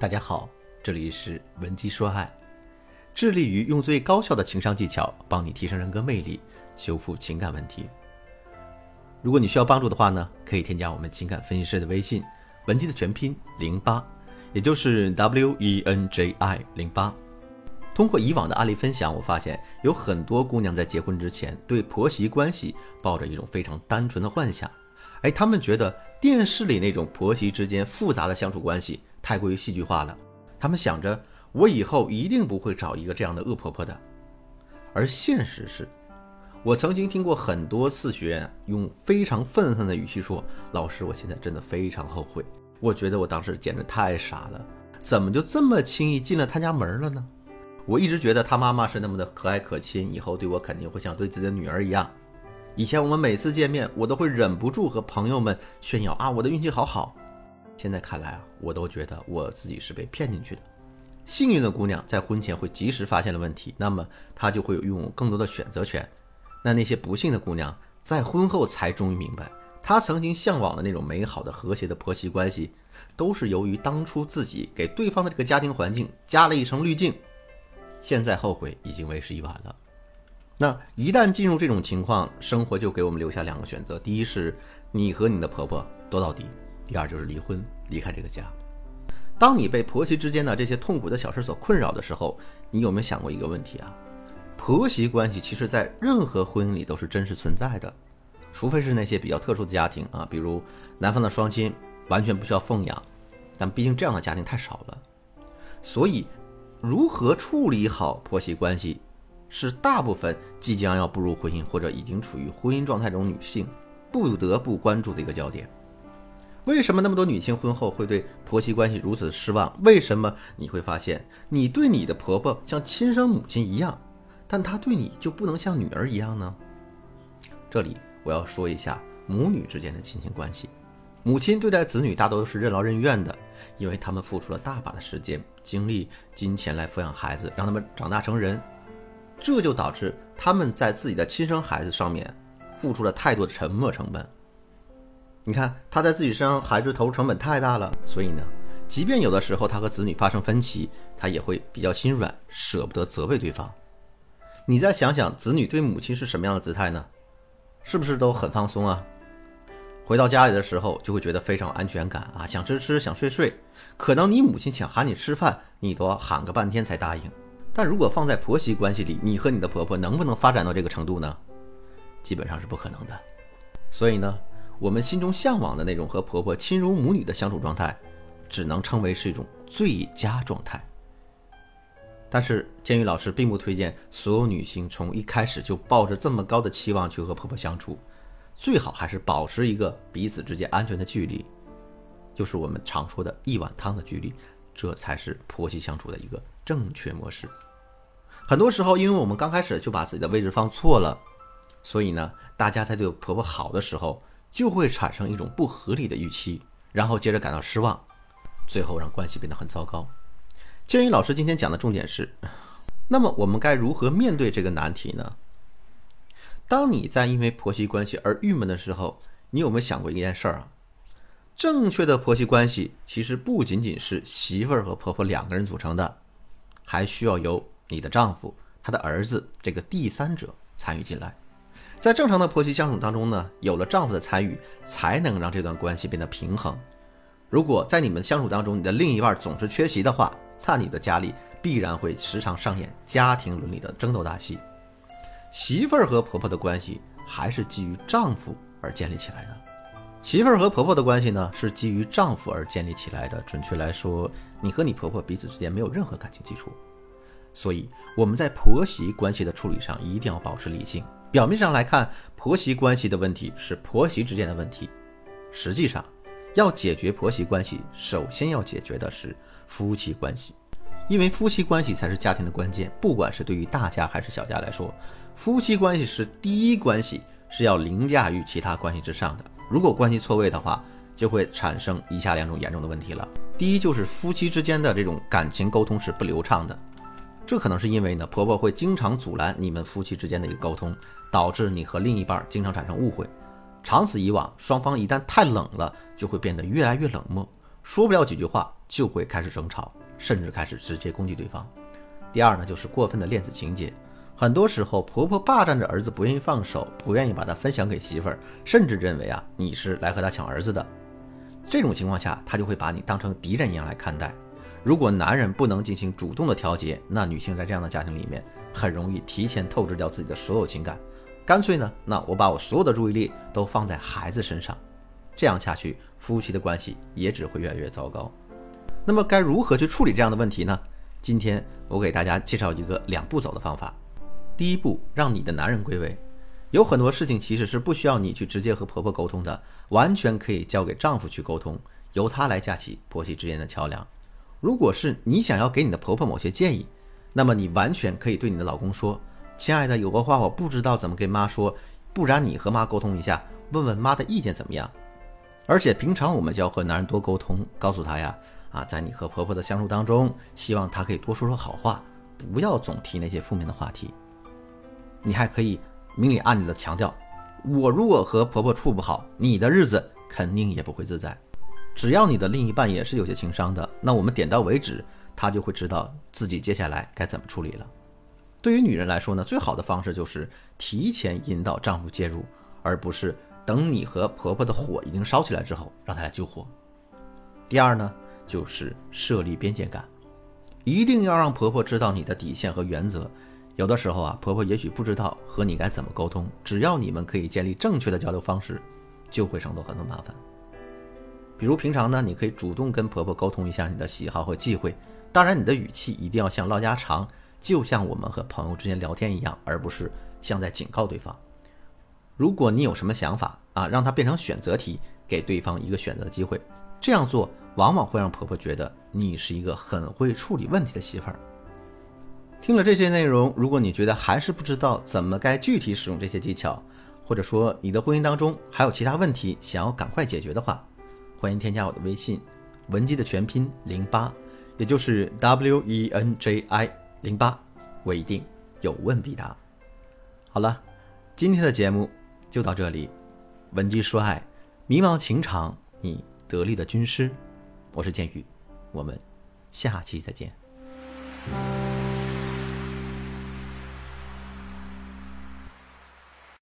大家好，这里是文姬说爱，致力于用最高效的情商技巧帮你提升人格魅力，修复情感问题。如果你需要帮助的话呢，可以添加我们情感分析师的微信，文姬的全拼零八，也就是 W E N J I 零八。通过以往的案例分享，我发现有很多姑娘在结婚之前对婆媳关系抱着一种非常单纯的幻想，哎，她们觉得电视里那种婆媳之间复杂的相处关系。太过于戏剧化了，他们想着我以后一定不会找一个这样的恶婆婆的，而现实是，我曾经听过很多次学员用非常愤恨的语气说：“老师，我现在真的非常后悔，我觉得我当时简直太傻了，怎么就这么轻易进了他家门了呢？我一直觉得他妈妈是那么的和蔼可亲，以后对我肯定会像对自己的女儿一样。以前我们每次见面，我都会忍不住和朋友们炫耀啊，我的运气好好。”现在看来啊，我都觉得我自己是被骗进去的。幸运的姑娘在婚前会及时发现了问题，那么她就会拥有更多的选择权。那那些不幸的姑娘在婚后才终于明白，她曾经向往的那种美好的和谐的婆媳关系，都是由于当初自己给对方的这个家庭环境加了一层滤镜。现在后悔已经为时已晚了。那一旦进入这种情况，生活就给我们留下两个选择：第一是你和你的婆婆斗到底。第二就是离婚，离开这个家。当你被婆媳之间的这些痛苦的小事所困扰的时候，你有没有想过一个问题啊？婆媳关系其实，在任何婚姻里都是真实存在的，除非是那些比较特殊的家庭啊，比如男方的双亲完全不需要奉养，但毕竟这样的家庭太少了。所以，如何处理好婆媳关系，是大部分即将要步入婚姻或者已经处于婚姻状态中女性不得不关注的一个焦点。为什么那么多女性婚后会对婆媳关系如此失望？为什么你会发现你对你的婆婆像亲生母亲一样，但她对你就不能像女儿一样呢？这里我要说一下母女之间的亲情关系。母亲对待子女大多是任劳任怨的，因为他们付出了大把的时间、精力、金钱来抚养孩子，让他们长大成人，这就导致他们在自己的亲生孩子上面付出了太多的沉没成本。你看，他在自己身上孩子投入成本太大了，所以呢，即便有的时候他和子女发生分歧，他也会比较心软，舍不得责备对方。你再想想，子女对母亲是什么样的姿态呢？是不是都很放松啊？回到家里的时候，就会觉得非常有安全感啊，想吃吃，想睡睡。可能你母亲想喊你吃饭，你都要喊个半天才答应。但如果放在婆媳关系里，你和你的婆婆能不能发展到这个程度呢？基本上是不可能的。所以呢？我们心中向往的那种和婆婆亲如母女的相处状态，只能称为是一种最佳状态。但是，监狱老师并不推荐所有女性从一开始就抱着这么高的期望去和婆婆相处，最好还是保持一个彼此之间安全的距离，就是我们常说的一碗汤的距离，这才是婆媳相处的一个正确模式。很多时候，因为我们刚开始就把自己的位置放错了，所以呢，大家在对婆婆好的时候。就会产生一种不合理的预期，然后接着感到失望，最后让关系变得很糟糕。建宇老师今天讲的重点是，那么我们该如何面对这个难题呢？当你在因为婆媳关系而郁闷的时候，你有没有想过一件事儿啊？正确的婆媳关系其实不仅仅是媳妇儿和婆婆两个人组成的，还需要由你的丈夫、他的儿子这个第三者参与进来。在正常的婆媳相处当中呢，有了丈夫的参与，才能让这段关系变得平衡。如果在你们相处当中，你的另一半总是缺席的话，那你的家里必然会时常上演家庭伦理的争斗大戏。媳妇儿和婆婆的关系还是基于丈夫而建立起来的。媳妇儿和婆婆的关系呢，是基于丈夫而建立起来的。准确来说，你和你婆婆彼此之间没有任何感情基础。所以我们在婆媳关系的处理上一定要保持理性。表面上来看，婆媳关系的问题是婆媳之间的问题，实际上，要解决婆媳关系，首先要解决的是夫妻关系，因为夫妻关系才是家庭的关键。不管是对于大家还是小家来说，夫妻关系是第一关系，是要凌驾于其他关系之上的。如果关系错位的话，就会产生以下两种严重的问题了。第一，就是夫妻之间的这种感情沟通是不流畅的。这可能是因为呢，婆婆会经常阻拦你们夫妻之间的一个沟通，导致你和另一半经常产生误会。长此以往，双方一旦太冷了，就会变得越来越冷漠，说不了几句话就会开始争吵，甚至开始直接攻击对方。第二呢，就是过分的恋子情节。很多时候，婆婆霸占着儿子不愿意放手，不愿意把他分享给媳妇儿，甚至认为啊你是来和他抢儿子的。这种情况下，他就会把你当成敌人一样来看待。如果男人不能进行主动的调节，那女性在这样的家庭里面很容易提前透支掉自己的所有情感，干脆呢，那我把我所有的注意力都放在孩子身上，这样下去，夫妻的关系也只会越来越糟糕。那么该如何去处理这样的问题呢？今天我给大家介绍一个两步走的方法。第一步，让你的男人归位。有很多事情其实是不需要你去直接和婆婆沟通的，完全可以交给丈夫去沟通，由他来架起婆媳之间的桥梁。如果是你想要给你的婆婆某些建议，那么你完全可以对你的老公说：“亲爱的，有个话我不知道怎么跟妈说，不然你和妈沟通一下，问问妈的意见怎么样？”而且平常我们就要和男人多沟通，告诉他呀，啊，在你和婆婆的相处当中，希望他可以多说说好话，不要总提那些负面的话题。你还可以。明里暗里的强调，我如果和婆婆处不好，你的日子肯定也不会自在。只要你的另一半也是有些情商的，那我们点到为止，他就会知道自己接下来该怎么处理了。对于女人来说呢，最好的方式就是提前引导丈夫介入，而不是等你和婆婆的火已经烧起来之后让他来救火。第二呢，就是设立边界感，一定要让婆婆知道你的底线和原则。有的时候啊，婆婆也许不知道和你该怎么沟通，只要你们可以建立正确的交流方式，就会省多很多麻烦。比如平常呢，你可以主动跟婆婆沟通一下你的喜好和忌讳，当然你的语气一定要像唠家常，就像我们和朋友之间聊天一样，而不是像在警告对方。如果你有什么想法啊，让它变成选择题，给对方一个选择的机会，这样做往往会让婆婆觉得你是一个很会处理问题的媳妇儿。听了这些内容，如果你觉得还是不知道怎么该具体使用这些技巧，或者说你的婚姻当中还有其他问题想要赶快解决的话，欢迎添加我的微信，文姬的全拼零八，也就是 W E N J I 零八，我一定有问必答。好了，今天的节目就到这里，文姬说爱，迷茫情场，你得力的军师，我是剑宇，我们下期再见。